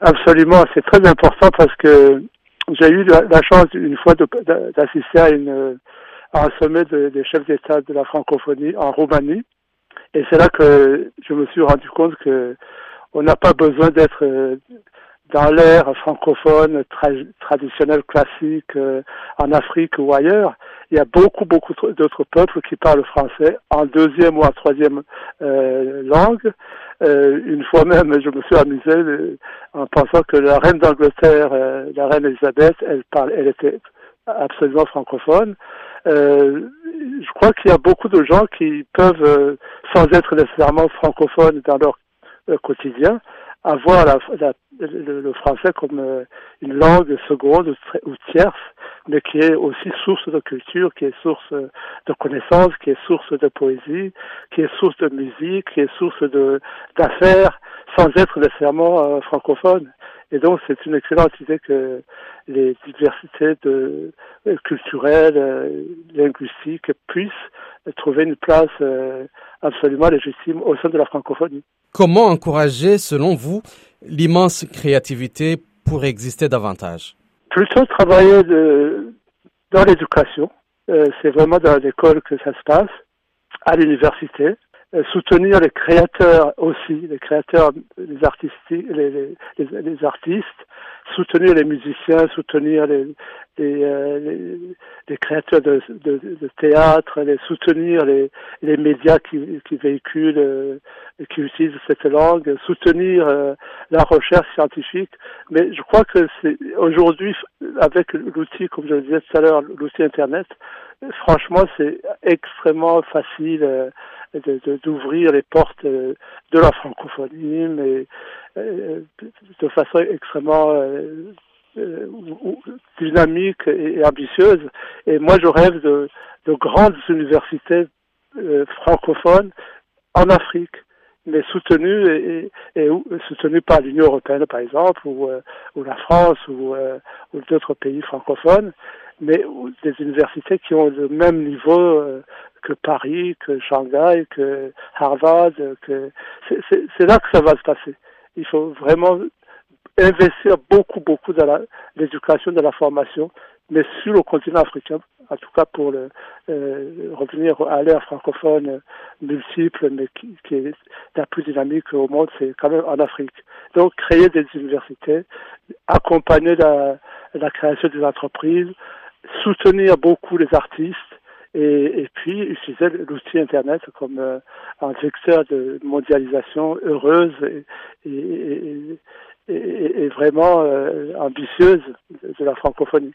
Absolument, c'est très important parce que j'ai eu la, chance une fois d'assister à, une, à un sommet des chefs d'État de la francophonie en Roumanie. Et c'est là que je me suis rendu compte que on n'a pas besoin d'être euh, dans l'ère francophone traditionnelle classique euh, en Afrique ou ailleurs. Il y a beaucoup, beaucoup d'autres peuples qui parlent français en deuxième ou en troisième euh, langue. Euh, une fois même, je me suis amusé euh, en pensant que la reine d'Angleterre, la reine Elisabeth, elle parle, elle était absolument francophone. je crois qu'il y a beaucoup de gens qui peuvent, sans être nécessairement francophones dans leur quotidien, avoir la, la, le, français comme euh, une langue seconde ou tierce, mais qui est aussi source de culture, qui est source de connaissances, qui est source de poésie, qui est source de musique, qui est source de d'affaires, sans être nécessairement euh, francophone. Et donc, c'est une excellente idée que les diversités de, euh, culturelles, linguistiques puissent trouver une place absolument légitime au sein de la francophonie. Comment encourager, selon vous, l'immense créativité pour exister davantage? Plutôt travailler de, dans l'éducation. Euh, c'est vraiment dans l'école que ça se passe, à l'université. Euh, soutenir les créateurs aussi, les créateurs, les artistes, les, les, les artistes, soutenir les musiciens, soutenir les, les, euh, les créateurs de, théâtre, soutenir les, les médias qui, qui véhiculent, euh, qui utilisent cette langue, soutenir la recherche scientifique. Mais je crois que c'est aujourd'hui, avec l'outil, comme je le disais tout à l'heure, l'outil Internet, franchement, c'est extrêmement facile d'ouvrir les portes euh, de la francophonie, mais euh, de façon extrêmement euh, dynamique et, ambitieuse. Et moi, je rêve de, de grandes universités francophones en Afrique mais soutenues et, soutenues par l'Union européenne par exemple ou, ou la France ou, ou d'autres pays francophones mais des universités qui ont le même niveau que Paris, que Shanghai, que Harvard, que c'est là que ça va se passer. Il faut vraiment investir beaucoup, beaucoup dans l'éducation, dans la formation, mais sur le continent africain, en tout cas pour le, euh, revenir à l'ère francophone multiple, mais qui, qui est la plus dynamique au monde, c'est quand même en Afrique. Donc, créer des universités, accompagner la, la création des entreprises, soutenir beaucoup les artistes, et, puis utiliser l'outil Internet comme euh, un vecteur de mondialisation heureuse et vraiment euh, ambitieuse de la francophonie.